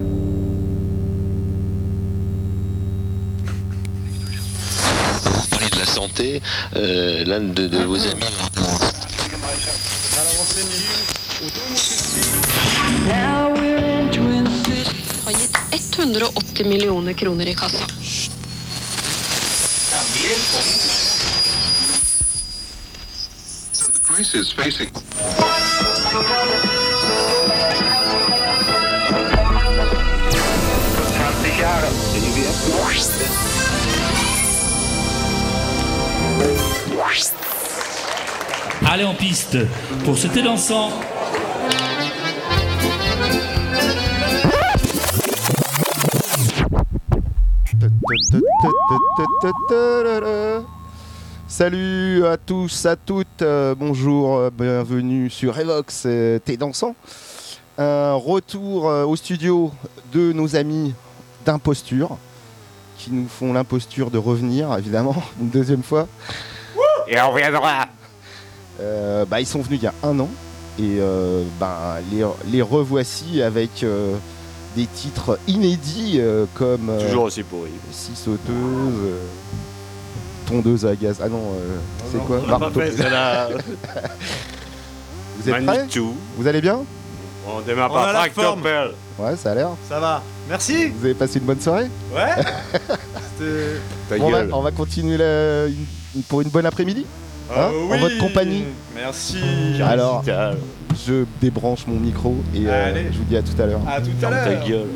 Vous parlez de la santé, euh, l'un de, de vos amis. har gitt 180 millioner kroner i kassa. The crisis facing Allez en piste pour cet élançant. Salut à tous, à toutes, euh, bonjour, euh, bienvenue sur Evox, euh, T'es dansant. Retour au studio de nos amis d'imposture, qui nous font l'imposture de revenir, évidemment, une deuxième fois. Et on reviendra. Euh, bah, ils sont venus il y a un an, et euh, bah, les, les revoici avec euh, des titres inédits euh, comme euh, Toujours aussi pourri. Scie sauteuse, euh, tondeuse à gaz. Ah non, euh, c'est quoi. Vous êtes prêts? Vous allez bien? On démarre On a par la forme. Ouais, ça a l'air. Ça va. Merci. Vous avez passé une bonne soirée Ouais. C'était. Ta on va, gueule. on va continuer la- une- pour une bonne après-midi Hein Euh, En votre compagnie. Merci. Alors, Ta- je débranche mon micro et euh, Allez. je vous dis à tout à l'heure. À tout à ta l'heure. gueule.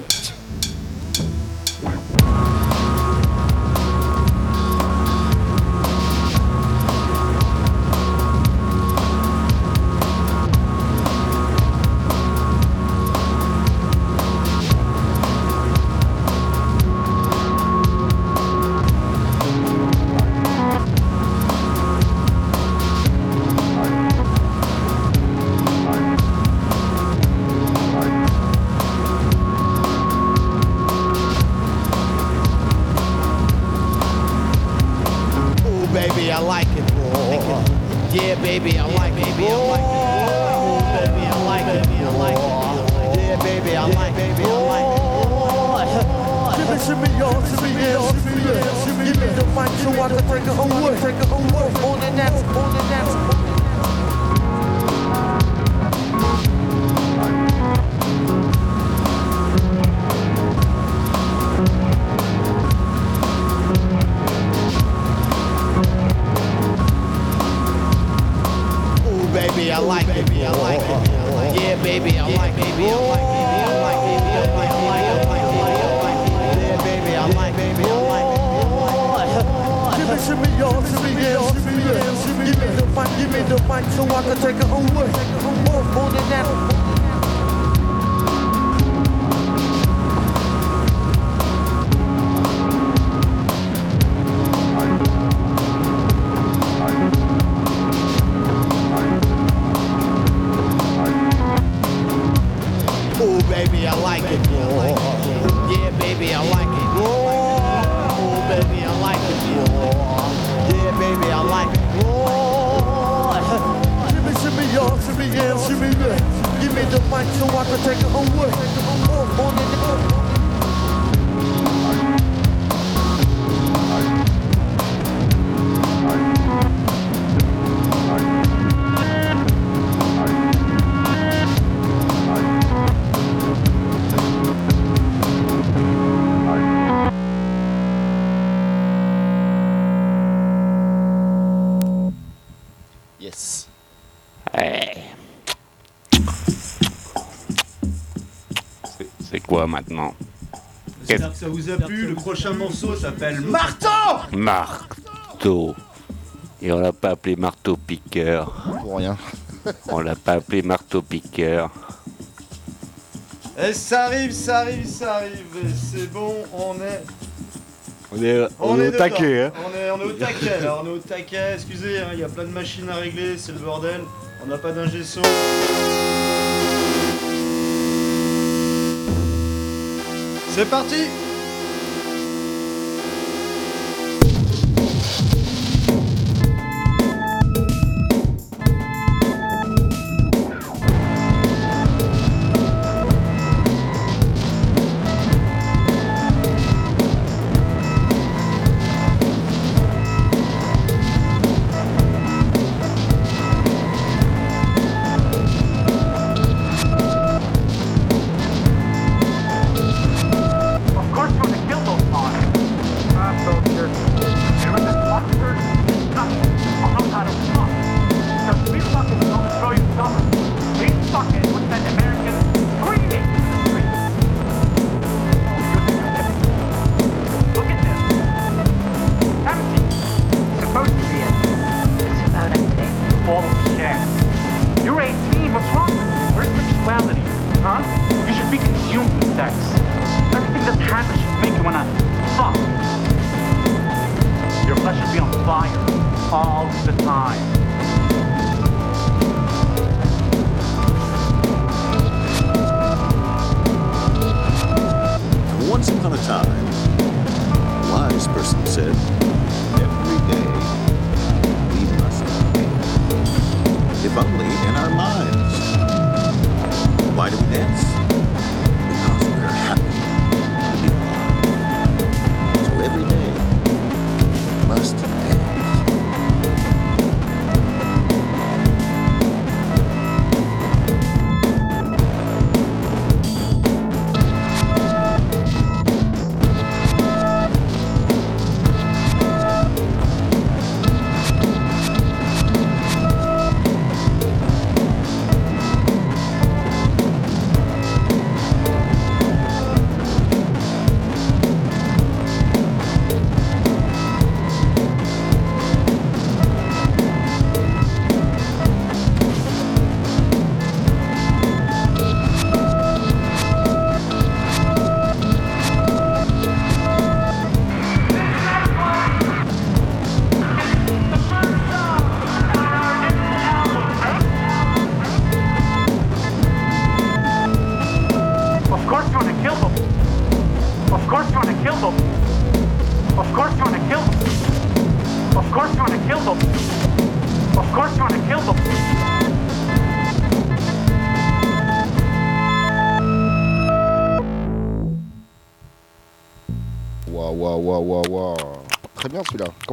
Baby, I like it. Oh, yeah, baby, I like it. Oh, baby, I like it. Oh, yeah, baby, I like it. Oh, shimmy, shimmy, y'all, shimmy, yeah, shimmy, yeah. Give me the mic so I can take it away. Oh, on the Maintenant J'espère que ça vous a plu. Le prochain morceau s'appelle Marteau. Marteau. Et on l'a pas appelé marteau piqueur. Pour rien. On l'a pas appelé marteau piqueur. Et ça arrive, ça arrive, ça arrive. Et C'est bon, on est. On est, on est au taquet, hein. On est, on est au taquet. Alors on est au taquet. Excusez, hein, il y a plein de machines à régler, c'est le bordel. On n'a pas d'ingé son. C'est parti.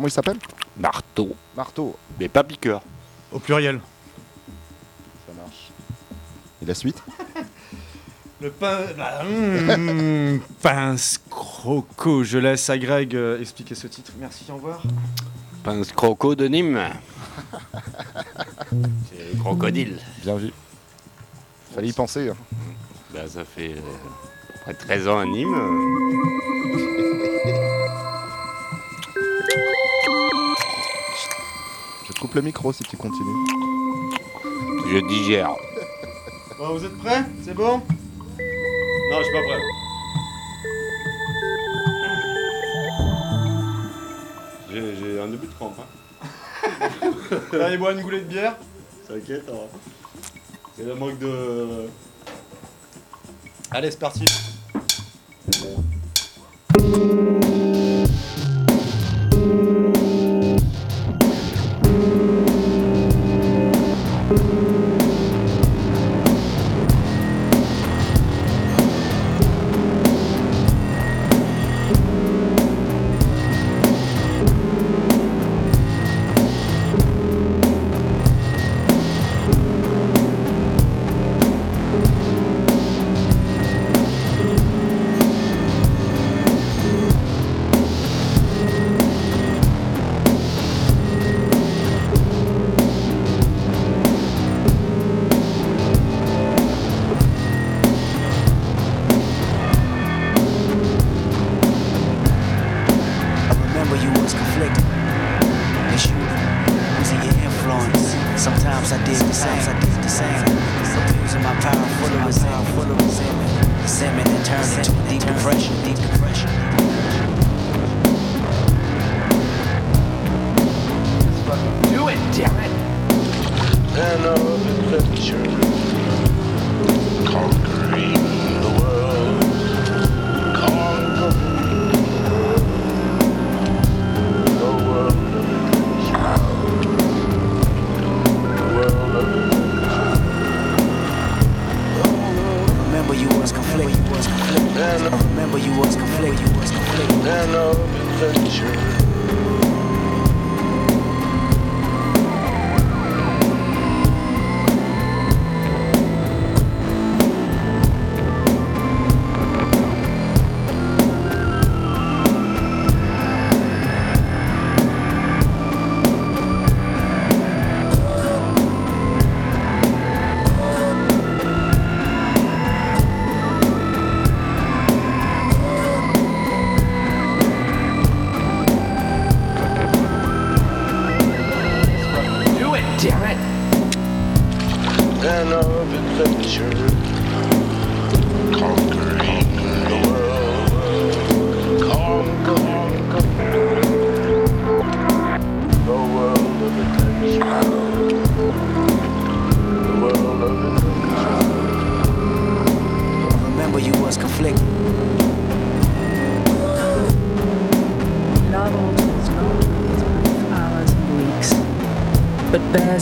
Il s'appelle Marteau. Marteau. Mais pas piqueur. Au pluriel. Ça marche. Et la suite Le pain. Bah, hum, pince croco. Je laisse à Greg euh, expliquer ce titre. Merci, au revoir. Pince croco de Nîmes. C'est le crocodile. Bien vu. Fallait y penser. hein. Bah, ça fait euh, près de 13 ans à Nîmes. Coupe le micro si tu continues. Je digère. Bon, vous êtes prêts? C'est bon? Non, je suis pas prêt. J'ai j'ai un début de crampe. Hein. Allez, boire une goulée de bière. T'inquiète, hein. c'est le manque de. Allez, c'est parti.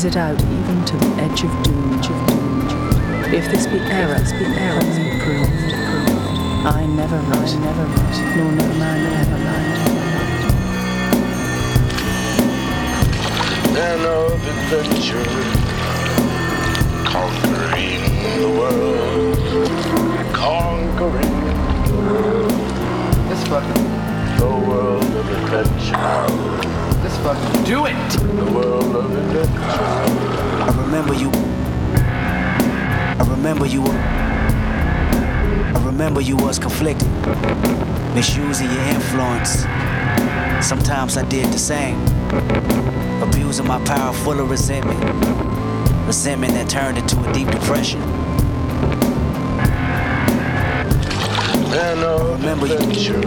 It out even to the edge of doom. Of doom. If this be error, this be error, be proved, proved. I never write, I never write, nor no man ever lied. Man of adventure, you was conflicted, misusing your influence. Sometimes I did the same, abusing my power full of resentment, resentment that turned into a deep depression. Man of adventure,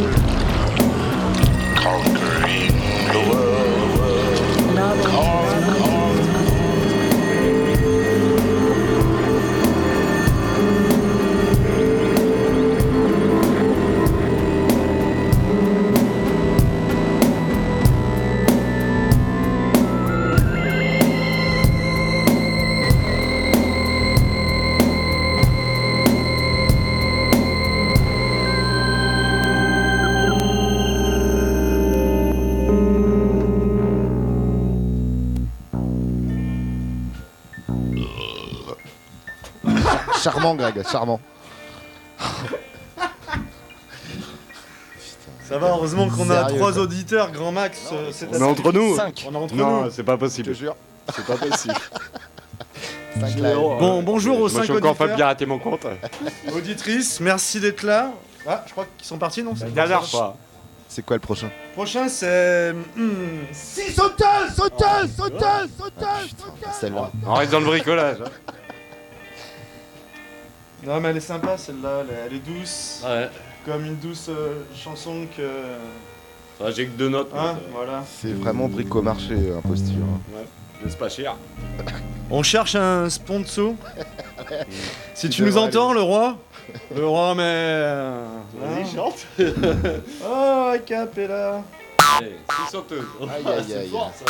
Charmant, Greg, charmant. Ça va, heureusement qu'on a Sérieux, trois quoi. auditeurs, grand max. euh, cette On est entre nous. Cinq. On est entre Non, nous. c'est pas possible. Je te jure. C'est pas possible. Cinq lives. Bon, bonjour aux Moi, cinq je suis encore pas auditeurs. pirater mon compte. Auditrices, merci d'être là. Ah, je crois qu'ils sont partis, non La dernière fois. C'est quoi le prochain Prochain, c'est. hmm, Si, sauteuse, sauteuse, sauteuse, sauteuse, Celle-là. On reste dans le bricolage. Non, mais elle est sympa celle-là, elle, est- douce. Ouais. Comme une douce euh, chanson que. Ouais, J'ai que deux notes. Hein, donc, euh, voilà. C'est vraiment bricomarché, imposture. Ouais. C'est pas cher. On cherche un sponsor. si tu Tu nous devrais entends, le roi Le roi, mais. euh, Vas-y, hein. chante. Oh, Capella Allez, six sauteuses. Aïe, aïe, C'est aïe. fort, ça.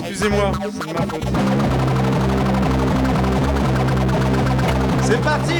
Excusez-moi, c'est de ma faute. C'est parti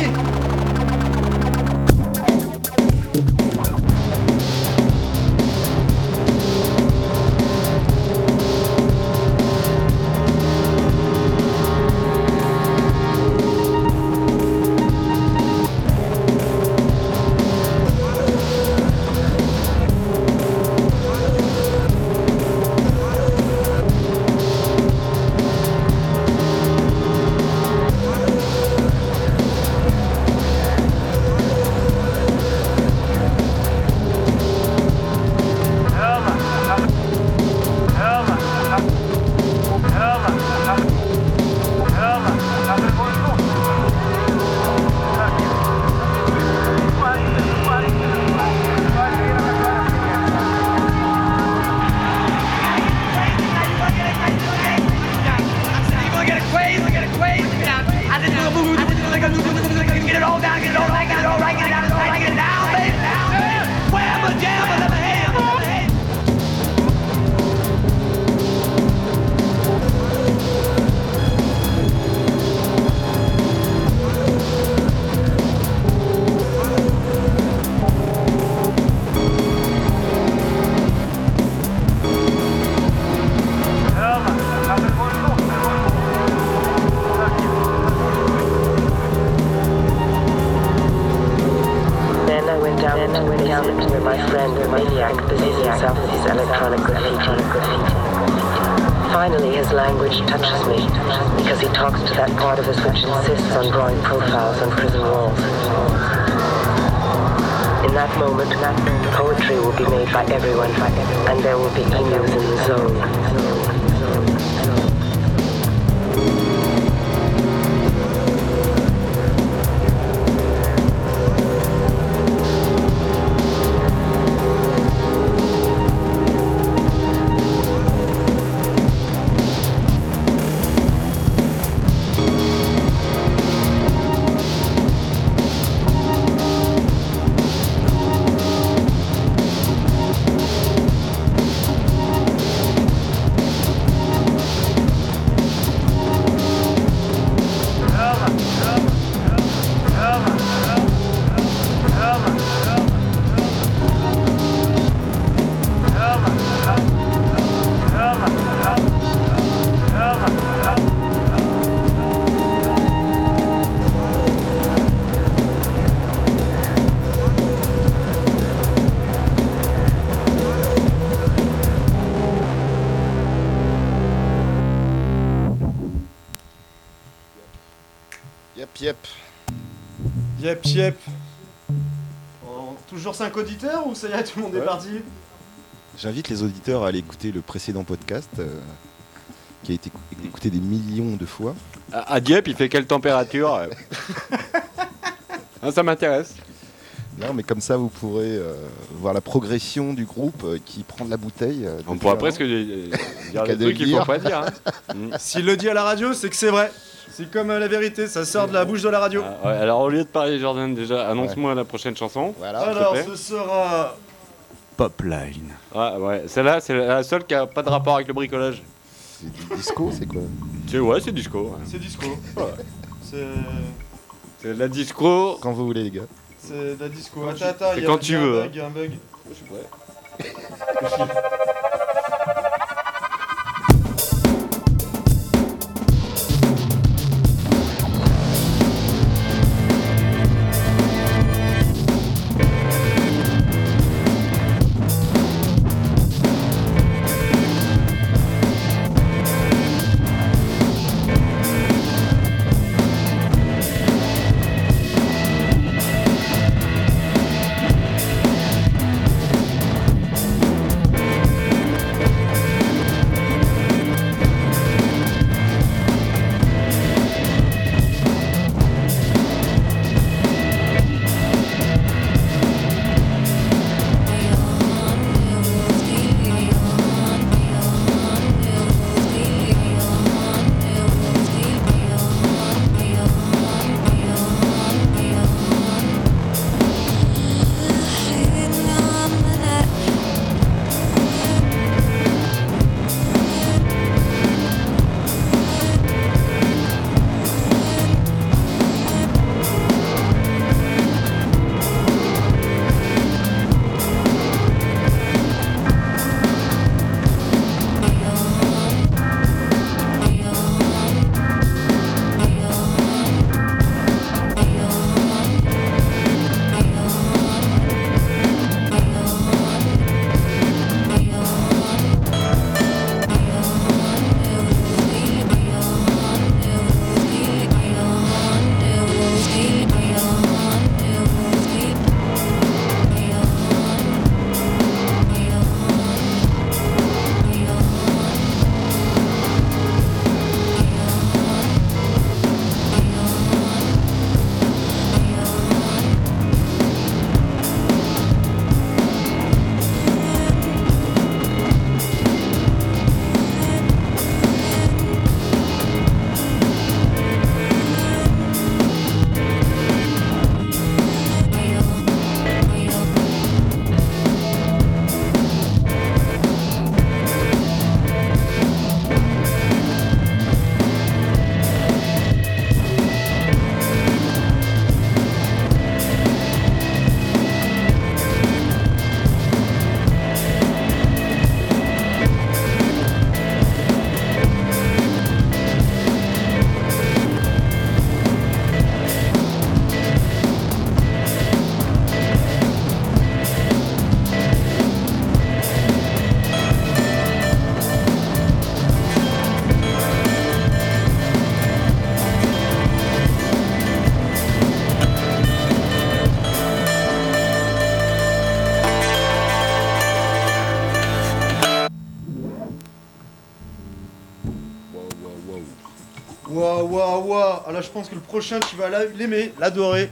Yep, yep. Oh, toujours 5 auditeurs ou ça y est, tout le monde est parti? J'invite les auditeurs à aller écouter le précédent podcast euh, qui a été écou- écouté des millions de fois. À, à Dieppe, il fait quelle température euh Ah, Ça m'intéresse. Non, mais comme ça, vous pourrez euh, voir la progression du groupe euh, qui prend de la bouteille. euh, On pourra presque dire des de trucs qu'il dire. faut pas dire. hein. Mm. S'il le dit à la radio, c'est que c'est vrai. C'est comme euh, la vérité, ça sort de la bouche de la radio. Ah, ouais, alors au lieu de parler Jordan, déjà, annonce-moi la prochaine chanson. Voilà. Alors, s'il te plaît. ce sera. Popline. Ouais, ouais. Celle-là, c'est la seule qui a pas de rapport avec le bricolage. C'est du disco, c'est quoi? C'est ouais, c'est disco. ouais. C'est disco. C'est. C'est la disco. Quand vous voulez, les gars. C'est de la disco. Attends, attends, C'est il y a- quand il y tu a un veux, bug, il y a un bug. là, je pense que le prochain, tu vas la- l'aimer, l'adorer.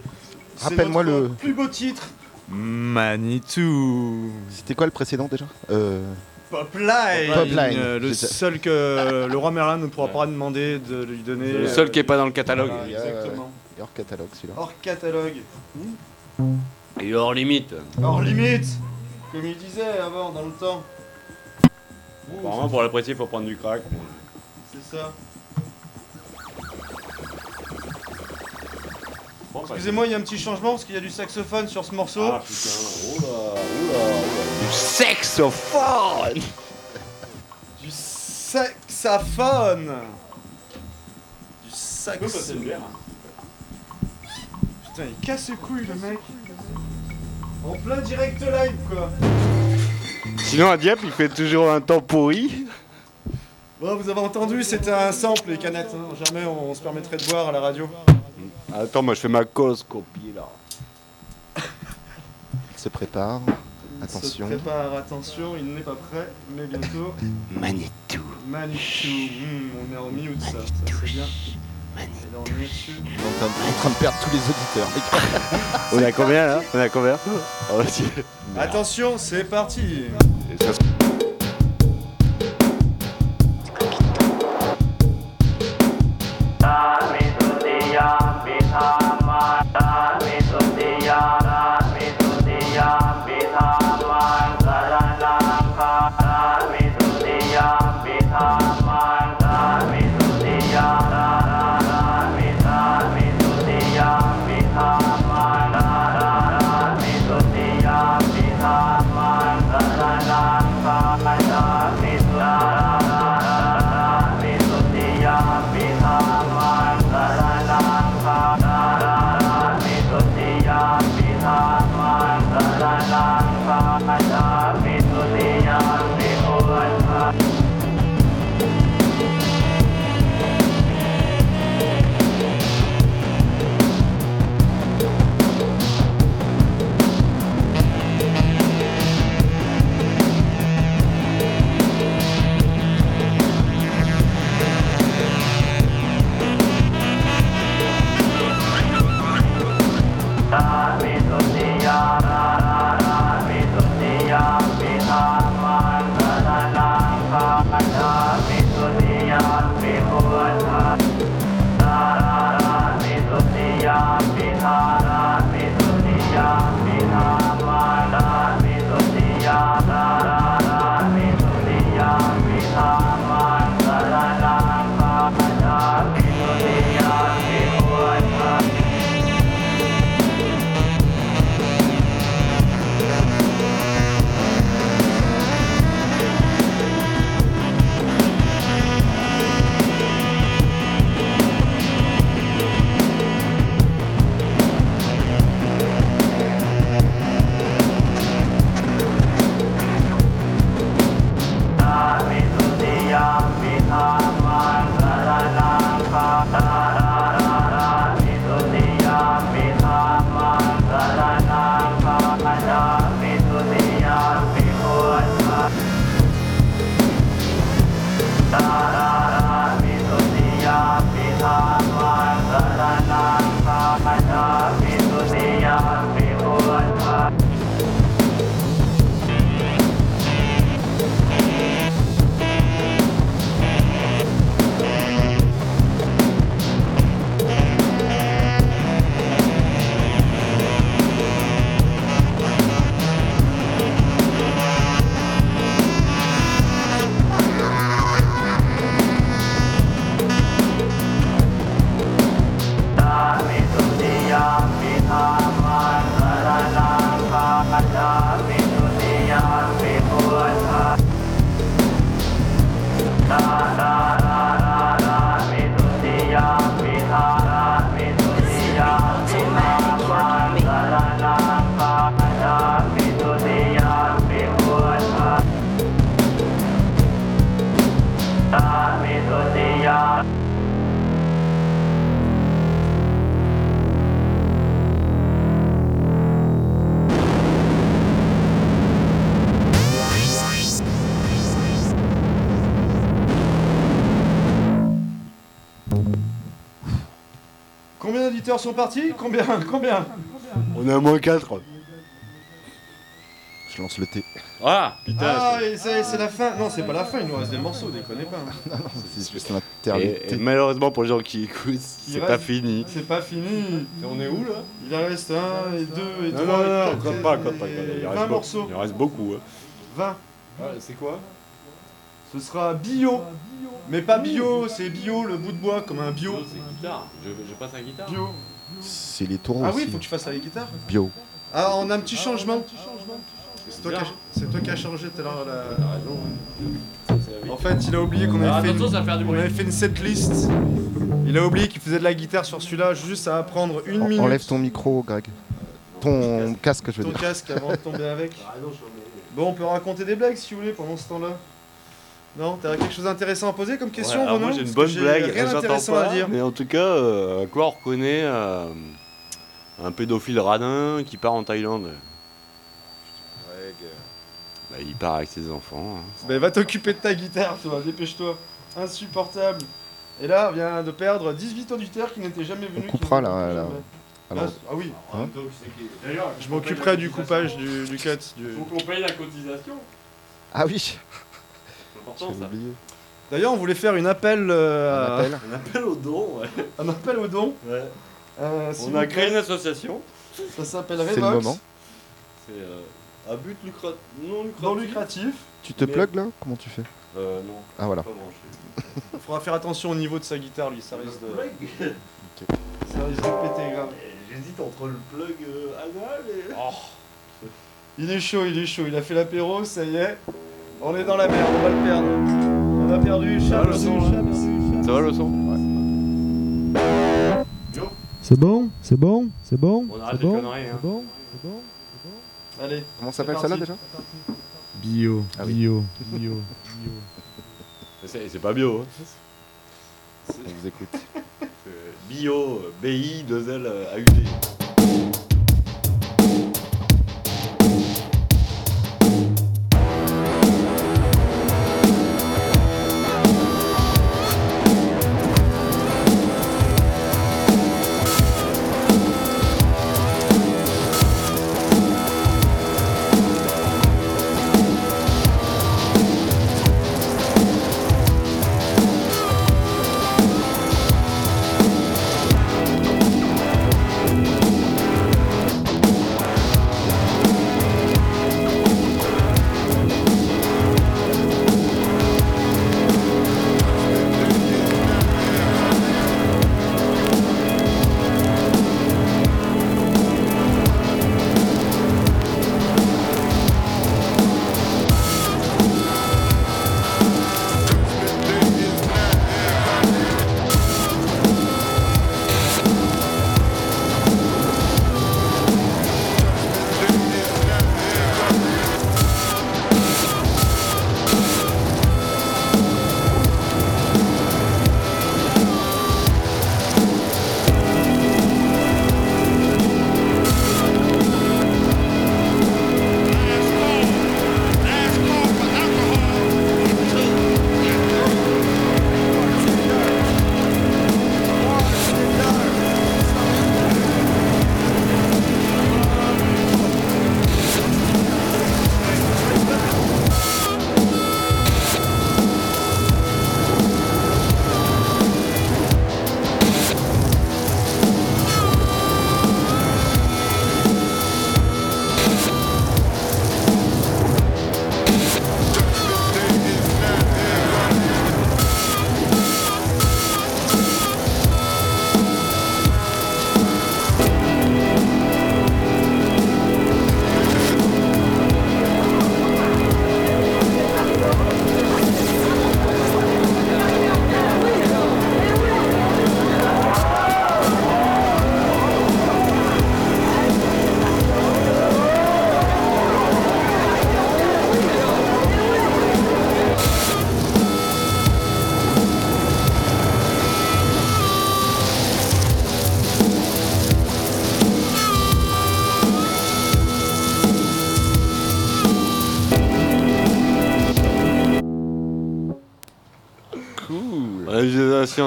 C'est Rappelle-moi le- plus beau titre. Manitou. C'était quoi le précédent déjà euh... Popline. Popline. Euh, Le seul que le roi Merlin ne pourra pas demander de lui donner. Le euh, seul qui est pas dans le catalogue. voilà, exactement. Il est hors catalogue celui-là. Hors catalogue. Il est hors limite. Hors limite. Comme il disait avant, dans le temps. Apparemment, pour l'apprécier, il faut prendre du crack. C'est ça. Excusez-moi, il y a un petit changement parce qu'il y a du saxophone sur ce morceau. Ah putain, oula, oula, oula. Du saxophone Du saxophone Du sax. peux passer une bière Putain, il casse les couilles le mec. En plein direct live quoi. Sinon, à Dieppe, il fait toujours un temps pourri. Bon, vous avez entendu, c'était un sample, les canettes. hein. Jamais on, se permettrait de boire à la radio. Attends, moi je fais ma cause copie là. Il se prépare. Attention. Se prépare, attention, il n'est pas prêt, mais bientôt. Manitou. Manitou. Hmm, on est en mute, ça. Ça, c'est bien. Là, on est dessus. On est en train de- perdre tous les auditeurs. On a combien là? On a combien? Oh. Attention, c'est parti. Ça sont partis Combien Combien On est à moins 4. Je lance le thé. Ah putain Ah, et c'est c'est la fin. Non, c'est pas la fin, il nous reste des morceaux, déconnez pas. C'est juste un Et, interlude. et malheureusement pour les gens qui écoutent, c'est reste- pas fini. C'est pas fini. Et on est où là? Il en reste un, et deux, et Non, trois, non, et non, quatre, compte et- pas, compte pas. et Il en 20 reste, morceaux. Il en reste beaucoup. hein. 20. c'est quoi? Ce sera bio. Mais pas bio, c'est bio, le bout de bois, comme un bio. C'est guitare. Je, je passe à guitare. Bio. C'est les taureaux Ah oui, aussi. faut que tu fasses avec guitare. Bio. Ah, on a un petit changement. C'est toi, qui as- c'est toi qui as changé tout à l'heure la. En fait, il a oublié qu'on Ah, avait, fait attention, une... ça va faire du on bruit. avait fait une setlist. Il a oublié qu'il faisait de la guitare sur celui-là, juste à apprendre une En- minute. Enlève ton micro, Greg. Ton casque, je veux ton dire. casque avant de tomber avec. Bon, on peut raconter des blagues si vous voulez pendant ce temps-là. Non, t'as quelque chose d'intéressant à poser comme question, Ouais, Renaud moi j'ai une bonne blague, pas, à dire. mais en tout cas, euh, à quoi on reconnaît euh, un pédophile radin qui part en Thaïlande? Bah, il part avec ses enfants. hein. Bah, va t'occuper de ta guitare, toi, dépêche-toi. Insupportable. Et là, on vient de perdre 18 auditeurs qui n'étaient jamais venus. On qui coupera là. Alors, Ah, ah oui. Hein Je m'occuperai du coupage du, du cut. Du... Faut qu'on paye la cotisation. Ah oui important J'ai ça. oublié. D'ailleurs, on voulait faire une appel. euh, Un appel Un appel au don, ouais. Un appel au don. Ouais. Euh, s'il On vous a plaît. créé une association. Ça s'appelle C'est le Revox. moment. C'est euh, à but lucra- non lucratif. Non lucratif. Tu te Mais- plugs là? Comment tu fais? Euh, non. Ah voilà. Pas branché. Il faudra faire attention au niveau de sa guitare, lui. Ça risque de, ça risque de péter grave. J'hésite entre le plug euh, anal et. Oh. Il est chaud, il est chaud. Il a fait l'apéro, ça y est. On est dans la merde, on va le perdre. On a perdu Ça va Charles. le son hein Ça va le son C'est bon C'est bon C'est bon On arrête C'est les bon conneries, hein. C'est bon C'est bon Allez. Comment c'est s'appelle ça là déjà Bio, Ah oui. bio, bio, bio. C'est c'est pas bio. Hein. On vous écoute. C'est bio, BI, 2 L, euh, AUD.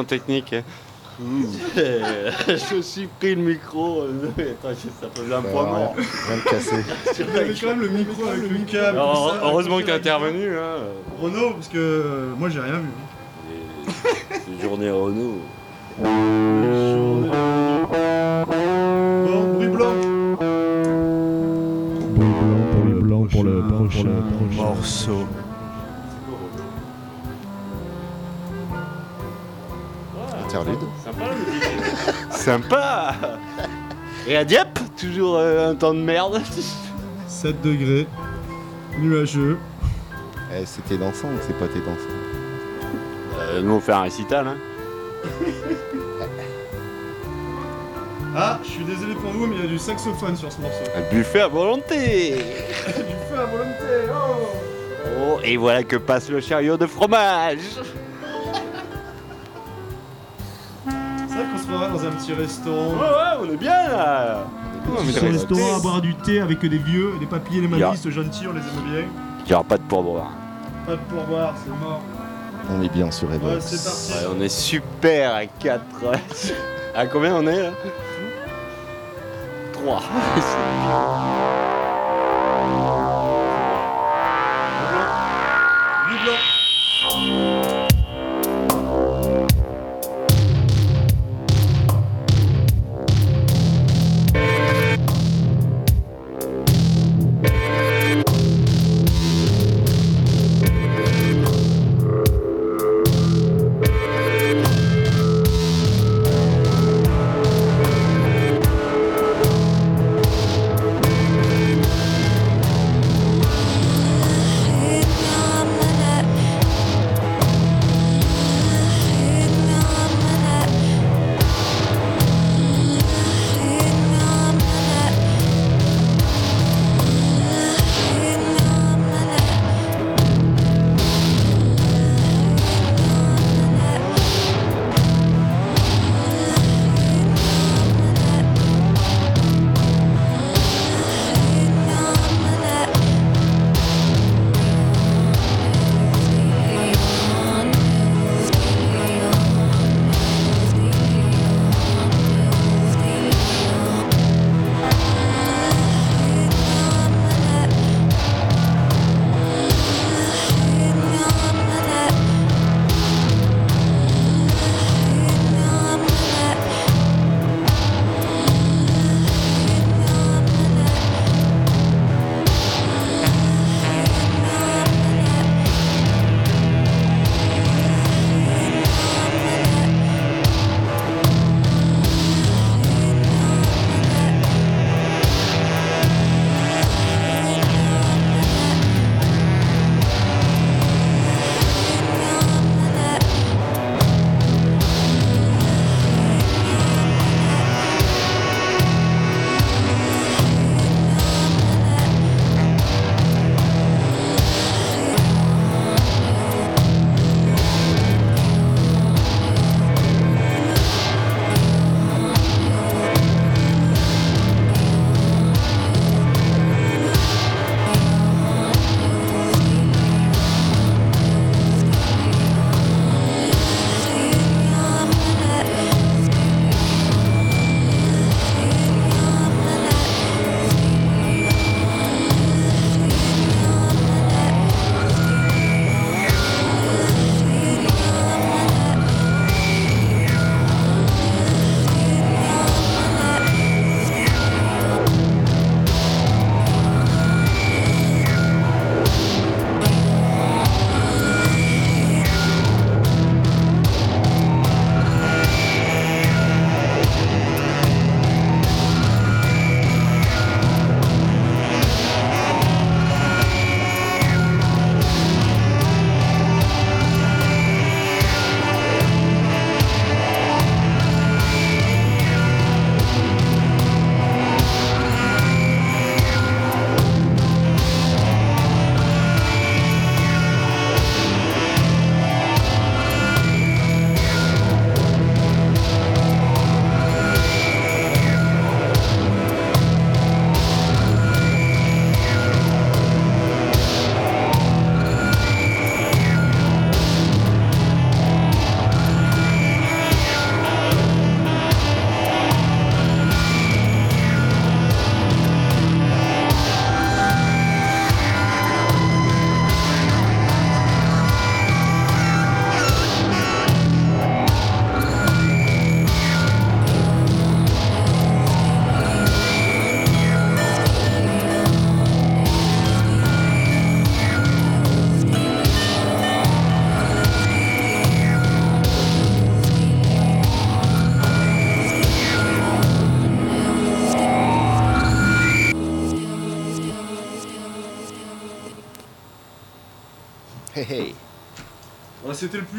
Technique. hein. je suis pris le micro. euh, Attends, ça faisait un point mort. De cassé. Tu avais quand même le micro avec le câble. Heureusement que t'es intervenu. Hein. Renaud, parce que euh, moi j'ai rien vu. C'est journée Renault. Bon, Sympa Et à Dieppe, toujours euh, un temps de merde. 7 degrés, nuageux. Eh, c'était dansant ou c'est pas tes dansant Euh, nous on fait un récital. Hein. Ah, je suis désolé pour vous, mais il y a du saxophone sur ce morceau. Un buffet à volonté du feu à volonté, oh Oh, et voilà que passe le chariot de fromage. Croirait dans un petit restaurant. Ouais, ouais, on est bien là. Petit restaurant à boire du thé avec des vieux, des papiers, les Ya. manistes gentils, on les aime bien. Il n'y aura pas de pourboire. Pas de pourboire, c'est mort. On est bien sur Ouais, Evox. c'est parti. Ouais, on est super à 4. à combien on est là? 3.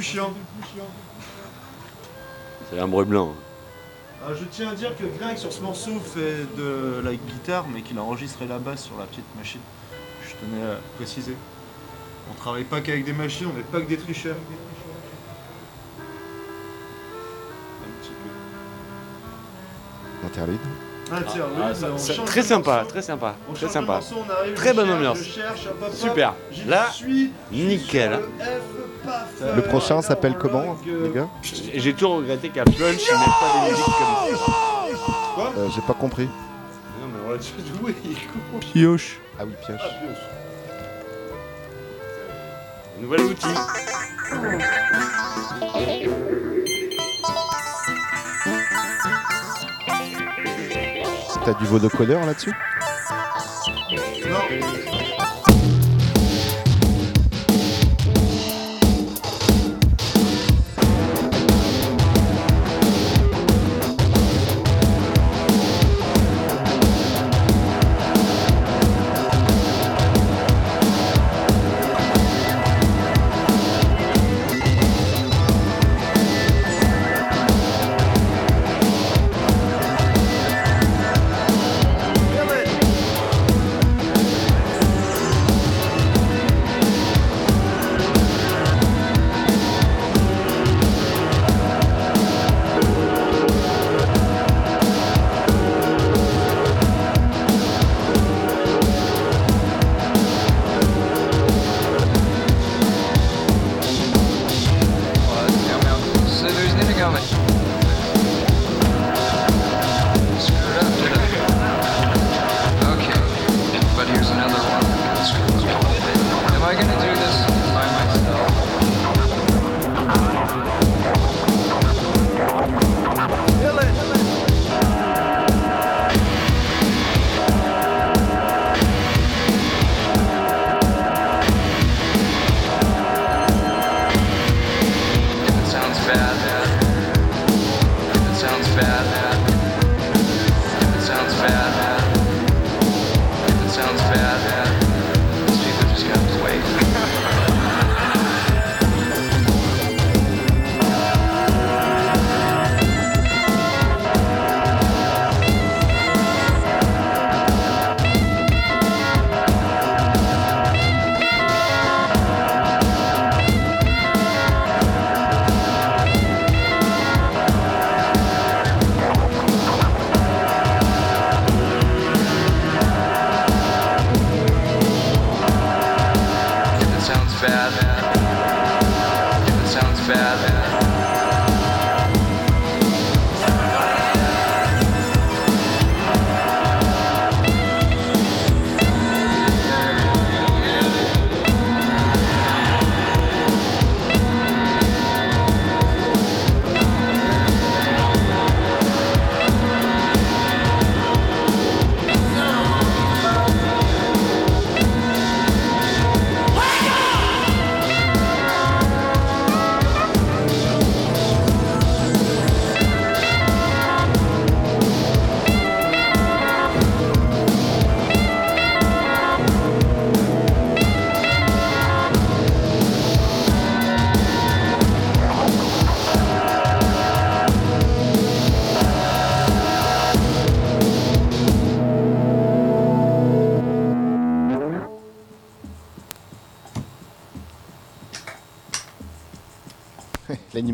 plus chiant. C'est un bruit blanc. Ah, je tiens à dire que Greg sur ce morceau fait de la guitare mais qu'il a enregistré la basse sur la petite machine. Je tenais à préciser. On travaille pas qu'avec des machines, on n'est pas que des tricheurs. Un petit peu. Interlude. Ah, tiens, Ah, ça- on ça- change très de sympa, très sympa, On très change de sympa. morceau, on arrive, Très bonne cherche, ambiance. Super. Là, suis, je suis nickel. Le prochain s'appelle comment, les gars? J'ai toujours regretté qu'à Punch, ils mettent pas des musiques comme ça. Quoi? Euh, J'ai pas compris. Non, mais on l'a déjà joué, il est con. Pioche. Ah oui, pioche. Nouvel outil. T'as du vodocodeur là-dessus? So yeah.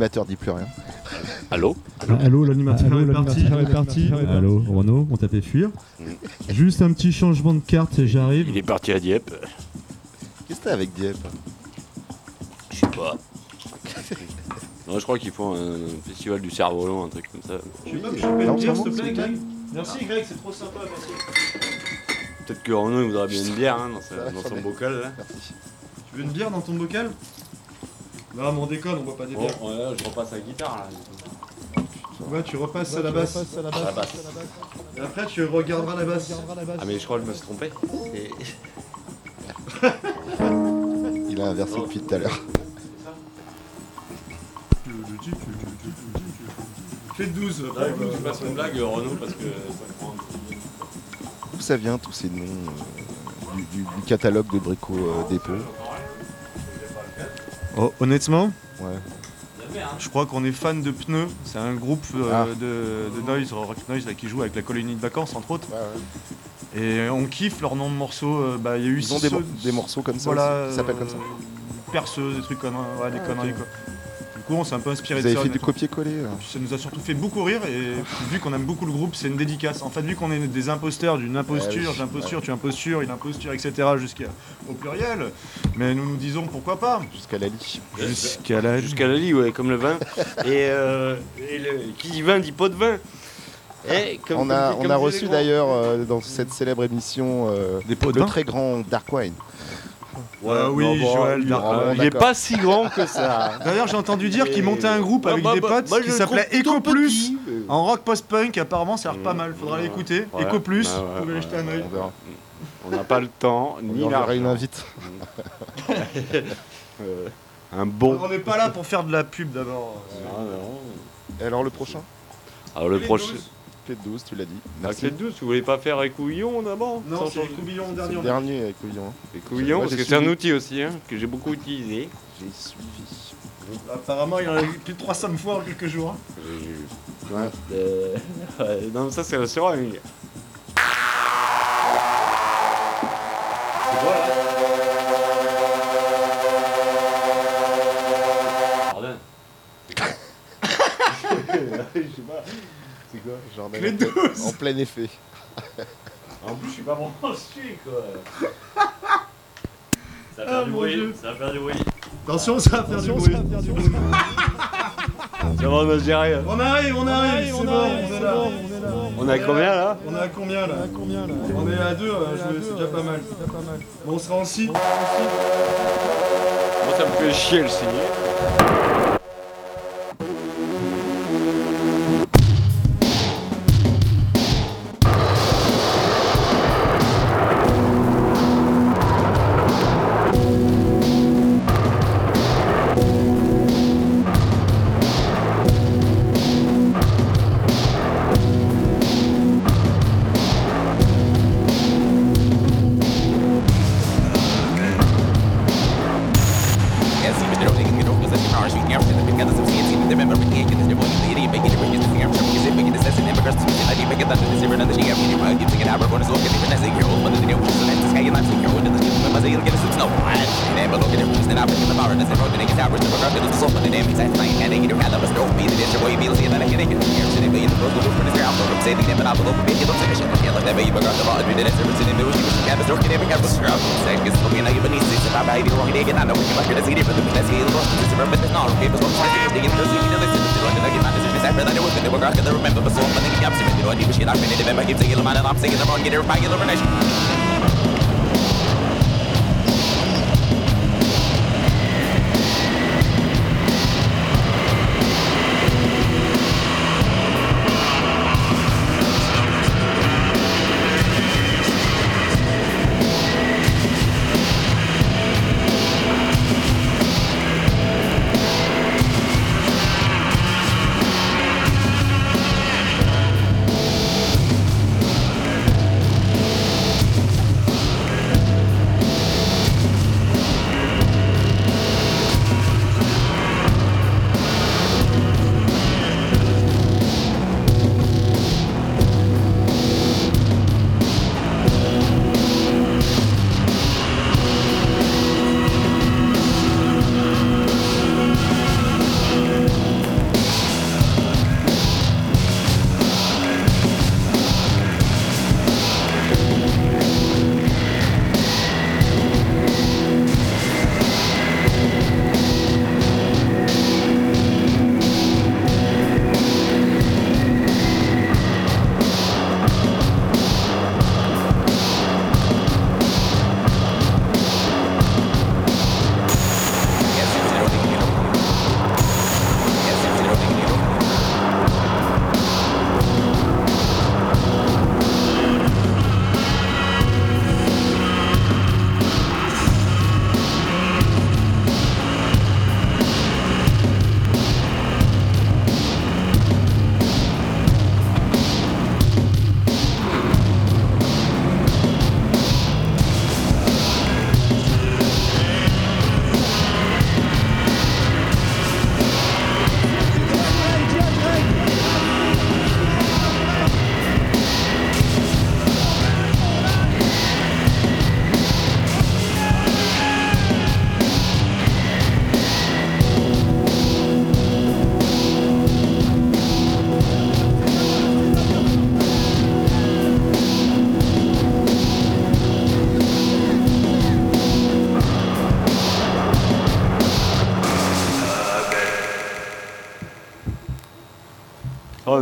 L'animateur dit plus rien. Allô Allô, l'animateur Allô, est parti. est parti. Allô, Renaud, on t'a fait fuir. Juste un petit changement de carte et j'arrive. Il est parti à Dieppe. Qu'est-ce que t'as avec Dieppe Je sais pas. non, je crois qu'il faut un festival du cerf-volant, un truc comme ça. Je sais pas, je peux Là, en une ce bière, moment, s'il te plaît, c'est Greg Merci, Greg, c'est trop sympa, merci. Peut-être que Renaud il voudrait bien une bière hein, dans, sa- dans son bocal là. Tu veux une bière dans ton bocal? Non, mais on déconne, on boit pas des Bon, bières. ouais, là, je repasse la guitare là. Ouais, tu repasses à la basse. À la basse. Et après, tu regarderas la basse. Ah, mais je crois que je me suis trompé. Et- Il a inversé depuis tout à l'heure. Fais 12. Là, faut que tu fasses une blague, Renaud, parce que ça prend un petit- D'où ça vient tous ces noms euh, du, du- du catalogue de Brico euh, Dépôt? Oh, honnêtement Ouais. Je crois qu'on est fan de Pneus. C'est un groupe euh, Ah. de, de noise, rock noise, là, qui joue avec la colonie de vacances, entre autres. Et on kiffe leur nom de morceaux. euh, bah, il y a eu Ils ont des, des morceaux comme ça voilà, aussi, qui s'appellent comme ça. euh, Perceuse, des trucs comme ouais, des Ah, conneries quoi. Coup, on s'est un peu inspiré Vous de avez ça. fait du copier-coller euh. Ça nous a surtout fait beaucoup rire et vu qu'on aime beaucoup le groupe, c'est une dédicace. En fait, vu qu'on est des imposteurs d'une imposture, Ah oui. d'imposture, tu imposture, une imposture, etc. jusqu'au pluriel, mais nous nous disons pourquoi pas. Jusqu'à la lie. Jusqu'à la Jusqu'à la lie, ouais, comme le vin. et, euh, et le, qui dit vin dit pas de vin. Eh, comme- on a, comme- on comme a reçu les grands. d'ailleurs euh, dans cette célèbre émission euh, pots de le vin très grand Dark Wine. Ouais, Ah oui, bon, Joël il- Dark ah, est pas si grand que ça. D'ailleurs, j'ai entendu dire qu'il montait un groupe Ah, avec bah, des bah, potes qui s'appelait Eco Plus petit, en rock post-punk. Apparemment, ça a l'air pas mal. Faudra l'écouter. Ouais. Eco Plus, Bah, ouais, vous pouvez ouais, jeter un œil. On verra. On n'a pas le temps, ni enverra une invite. Euh, un bon. On n'est pas là pour faire de la pub d'abord. Ah. Et alors le prochain? Alors le prochain. 12. Clé de 12, tu l'as dit. La de 12, vous voulez pas faire écouvillon d'abord Non, c'est changer- Coubillon C'est dernier. dernier avec Couillon. Écouvillon, Moi, parce que c'est un outil aussi hein, que j'ai beaucoup utilisé. J'ai suivi. Apparemment, il y en a eu plus de 300 fois en quelques jours. hein. Ouais. Euh, ouais, non, ça c'est le seringue. C'est quoi là Pardon. Je sais pas. C'est quoi Genre Clé en, plein- 12. en plein effet. En plus, je suis pas branché quoi. Ça va Ah, faire du mon bruit, Dieu. ça va faire du bruit. Attention, ça va faire du bruit. Ça va, on a géré. On arrive, on arrive, c'est bon, on est là. On est à combien là On est à combien là On est à deux c'est déjà pas mal. Bon, on sera en site. Moi ça me fait chier le signer. When you were using an hour, bonus look, and even as a hero, one of the new rules, and then this guy, and I'm the hero, the this Mas ele quer suits no planet. Nem but look at him, she's not in the bar, and as I wrote the niggas average, the regret is so funny, damn, he's my head, and you had a stroke, be the dish, boy, be get it. headache, and here, of in the local for the ground, from saving them, but I'll look, make it look, and I can't let them, you forgot the law, and you did it, and it's in the news, you can't have a stroke, and every captain's ground, saying, it's looking like you've been easy, and I'm having wrong day, and I know you're like, it's different, but the best he lost, it's a remnant, and all the papers look like you're digging, there's even a listen, and you're like, my decisions is after that, it was, and they were going to remember, but so many gaps, and you know, I need to shit, I'm going to remember, I keep saying, I'm on, and I'm singing, I'm on, it, everybody, you'll never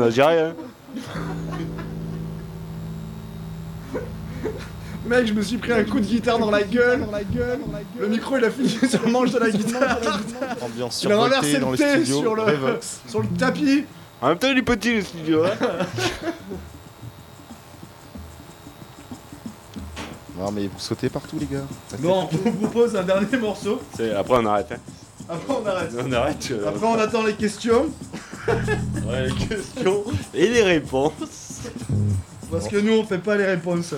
Hein. Mec, je me suis pris un coup de guitare dans la gueule. Le micro, il a fini sur le manche de la guitare. Ambiance Il a renversé dans le thé studio. sur le, Revox. sur le tapis. En même temps, il est petit le studio. Hein. Non mais vous sautez partout les gars. Bon, on vous propose un dernier morceau. Après, on arrête. Hein. Après, on arrête. On arrête. euh, Après, on attend les questions. Ouais, les questions et les réponses. Parce que nous, on fait pas les réponses.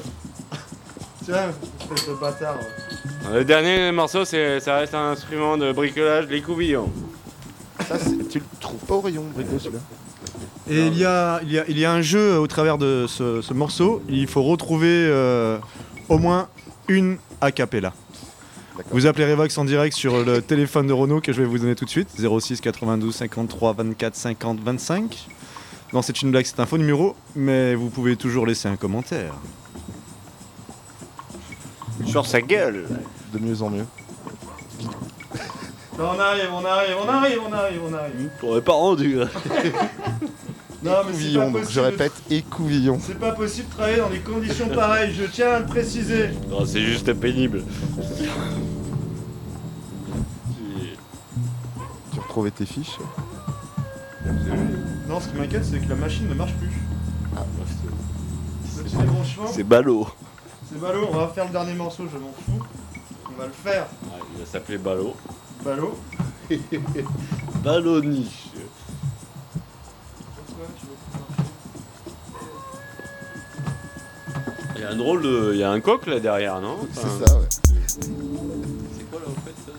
Tiens, espèce de bâtard. Le dernier morceau, c'est, ça reste un instrument de bricolage, les coubillons. Ça, c'est- tu le trouves pas au rayon, Brico, celui-là Et il y, a, il, y a, il y a un jeu au travers de ce, ce morceau. Il faut retrouver euh, au moins une a cappella. Vous appelez Revox en direct sur le téléphone de Renault que je vais vous donner tout de suite 06 92 53 24 50 25. Non, c'est une blague, c'est un faux numéro, mais vous pouvez toujours laisser un commentaire. Sur sa gueule. De mieux en mieux. on arrive, on arrive, on arrive, on arrive, on arrive. T'aurais pas rendu. Non, mais c'est Écouvillon, donc je répète, écouvillon. C'est pas possible de travailler dans des conditions pareilles, je tiens à le préciser. Non, c'est juste pénible. Tu retrouvais tes fiches Non, ce qui m'inquiète, c'est que la machine ne marche plus. Ah, débranchement, C'est ballot. c'est ballot, on va faire le dernier morceau, je m'en fous. On va le faire. Il va s'appeler ballot. Ballot. Balloniche. Il y a un drôle de. Il y a un coq là derrière, non Enfin, C'est ça, ouais. C'est quoi là au fait ça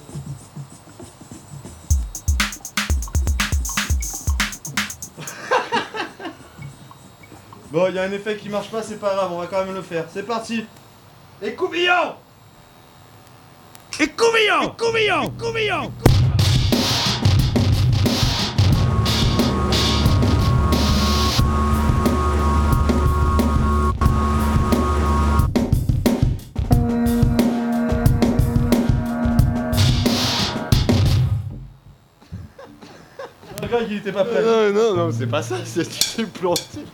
Bon, il y a un effet qui marche pas, c'est pas grave, on va quand même le faire. C'est parti. Écouvillon Écouvillon Écouvillon Le Non, non, non, c'est pas ça, c'est t'es planté.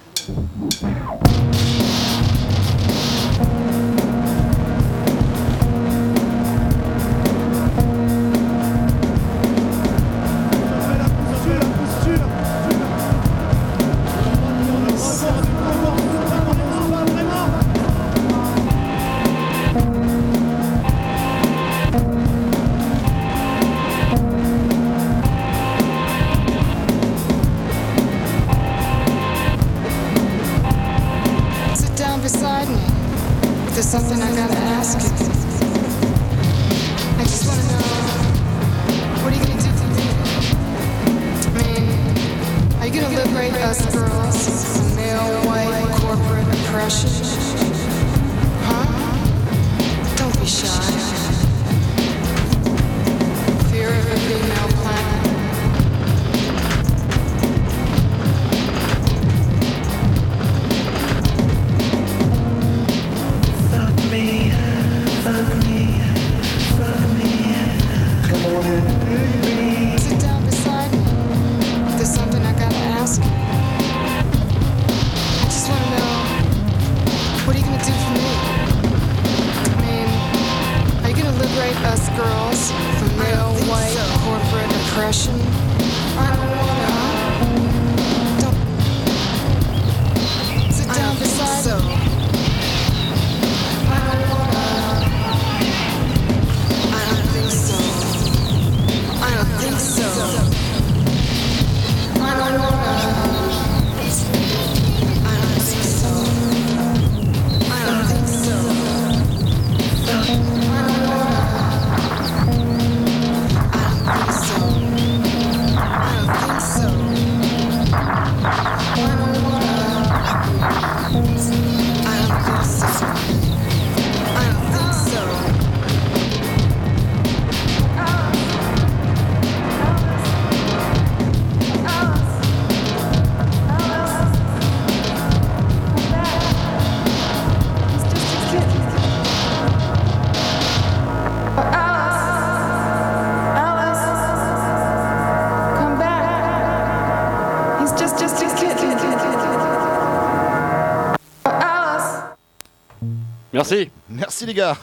Merci. Merci les gars.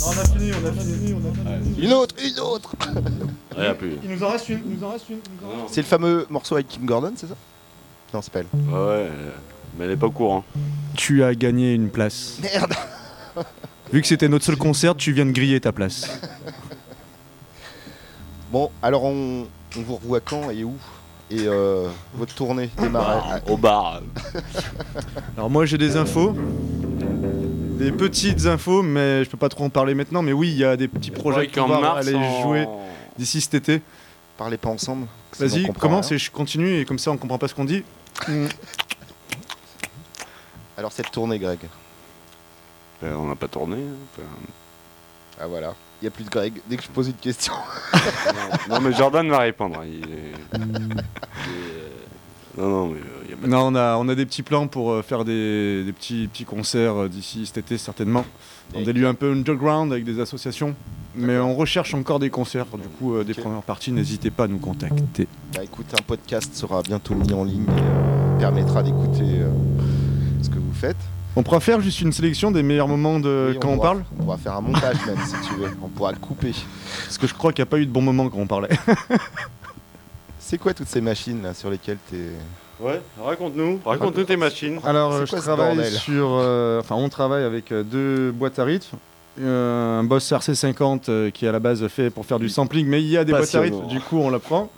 Non, on a fini, on a fini, on a fini. Une autre, une autre. Ouais, plus. Il nous en reste une, il nous en reste une. il C'est le fameux morceau avec Kim Gordon, c'est ça? Non, c'est pas elle. Ouais, ouais, mais elle est pas au courant. Tu as gagné une place. Merde. Vu que c'était notre seul concert, tu viens de griller ta place. Bon, alors on, on vous revoit quand et où? Et euh, votre tournée démarre à- Au bar. Alors moi j'ai des infos, des petites infos, mais je peux pas trop en parler maintenant. Mais oui, il y a des petits projets vont mars, aller en- jouer d'ici cet été. Parlez pas ensemble. Vas-y, commence rien. et je continue et comme ça on comprend pas ce qu'on dit. Mm. Alors cette tournée, Greg. Ben, on n'a pas tourné. Ah voilà. Il y a plus de Greg. Dès que je pose une question. non, mais Jordan va répondre. il est- il est- Non, non, mais il y a pas de- Non, on a, on a des petits plans pour euh, faire des, des petits, petits concerts euh, d'ici cet été certainement. Dans des lieux un peu underground avec des associations. Mais on recherche encore des concerts. Du coup, euh, des premières parties, n'hésitez pas à nous contacter. Bah écoute, un podcast sera bientôt mis en ligne et euh, permettra d'écouter euh, ce que vous faites. On pourra faire juste une sélection des meilleurs moments de Oui, quand on, pourra- parle On va faire un montage même si tu veux. On pourra le couper. Parce que je crois qu'il n'y a pas eu de bons moments quand on parlait. C'est quoi toutes ces machines là sur lesquelles t'es. Ouais, raconte-nous. Raconte-nous tes machines. Alors, euh, je travaille sur. euh, Enfin, on travaille avec euh, deux boîtes à rythme. Euh, un Boss RC50 euh, qui est à la base fait pour faire du sampling, mais il y a des boîtes à rythme, du coup on la prend.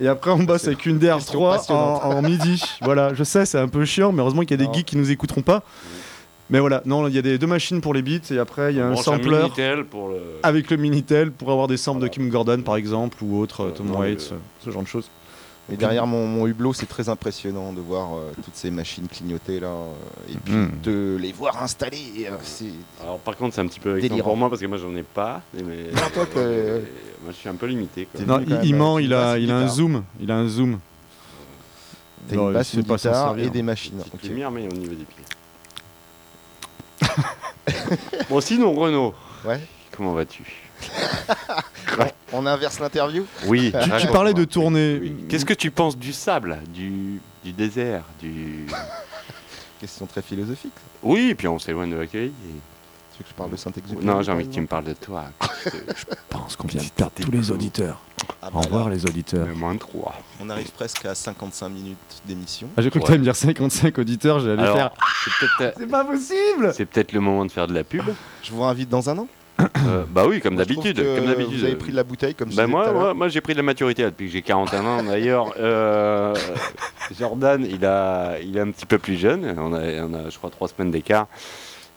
Et après on bosse avec une question DR3 en, en midi. voilà, je sais, c'est un peu chiant, mais heureusement qu'il y a des Non. geeks qui nous écouteront pas. Mais voilà, non, il y a des deux machines pour les beats et après il y a un sampler Minitel pour le. avec le Minitel pour avoir des samples de Kim Gordon par exemple ou autre, euh, Tom Waits, euh, ce genre de choses. Et derrière mon, mon hublot, c'est très impressionnant de voir euh, toutes ces machines clignoter là euh, et puis Mhm. de les voir installées. euh, Alors, par contre, c'est un petit peu Délirant. pour moi parce que moi, j'en ai pas. Mais... Non, toi, Euh, Moi, je suis un peu limité. Quoi. Non, il, il ment, il a, il a un zoom, il a un zoom. T'as une il basse, une guitare et des machines. Petite ok. lumière, mais au niveau des pieds. bon, sinon, Renaud, Ouais. comment vas-tu? On inverse l'interview? Oui, Tu, parlais de tournée. Oui. Qu'est-ce que tu penses du sable, du, du désert, du... Question très philosophique. Oui, puis on s'éloigne de l'accueil. Que je parle de Saint-Exupéry Non, j'ai envie que tu me parles de toi. Je pense qu'on vient de perdre tous les auditeurs. Ah, Au bah revoir là, les auditeurs. Mais moins de 3. On arrive presque à 55 minutes d'émission. Ah, j'ai cru que tu allais me dire 55 auditeurs, j'allais faire. Alors, c'est pas possible c'est peut-être le moment de faire de la pub. Je vous invite dans un an. Euh, bah oui, comme Moi, d'habitude. Comme d'habitude. Vous avez pris de la bouteille comme Bah moi, moi, moi, j'ai pris de la maturité là, depuis que j'ai 41 ans. D'ailleurs, euh, Jordan, il, a, il est un petit peu plus jeune. On a, on a je crois, trois semaines d'écart.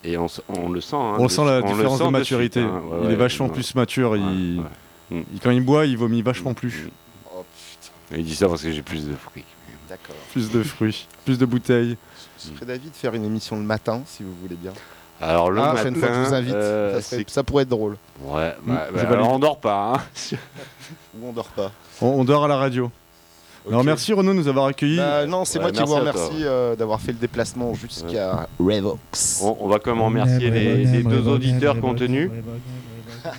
Et on, le sent. hein, On sent la différence sent de suite, maturité. hein. Ouais, il ouais, est vachement ouais. plus mature. Ouais, il... ouais. Mm. il- Quand il boit, il vomit vachement plus. Oh putain, Et il dit ça parce que j'ai plus de fruits. d'accord. Plus de fruits, plus de bouteilles. Je serais d'avis de faire une émission le matin si vous voulez bien. Alors le Ah, matin, prochaine fois que je vous invite, euh, ça, serait- c'est- ça pourrait être drôle. ouais, Mm, bah, je bah, alors on dort pas. Hein. Ou on dort pas. On, on dort à la radio. Alors merci Renaud de nous avoir accueillis. Bah, non, c'est Ouais, moi qui vous à remercie euh, d'avoir fait le déplacement jusqu'à Revox. On, on va quand même remercier les, les deux auditeurs contenus.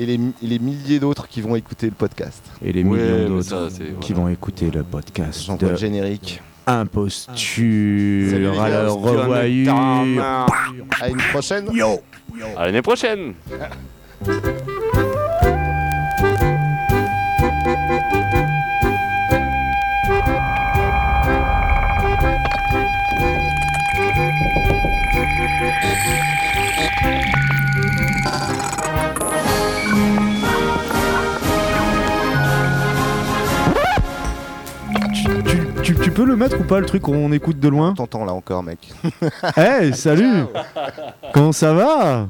Et les, les milliers d'autres qui vont écouter le podcast. Et les Ouais, millions d'autres qui vont écouter le podcast J'envoie de le générique. Imposture. Imposture, revoyure. À une prochaine. À l'année prochaine. peux le mettre ou pas le truc qu'on écoute de loin T'entends là encore, mec. Hey, salut. Comment ça va?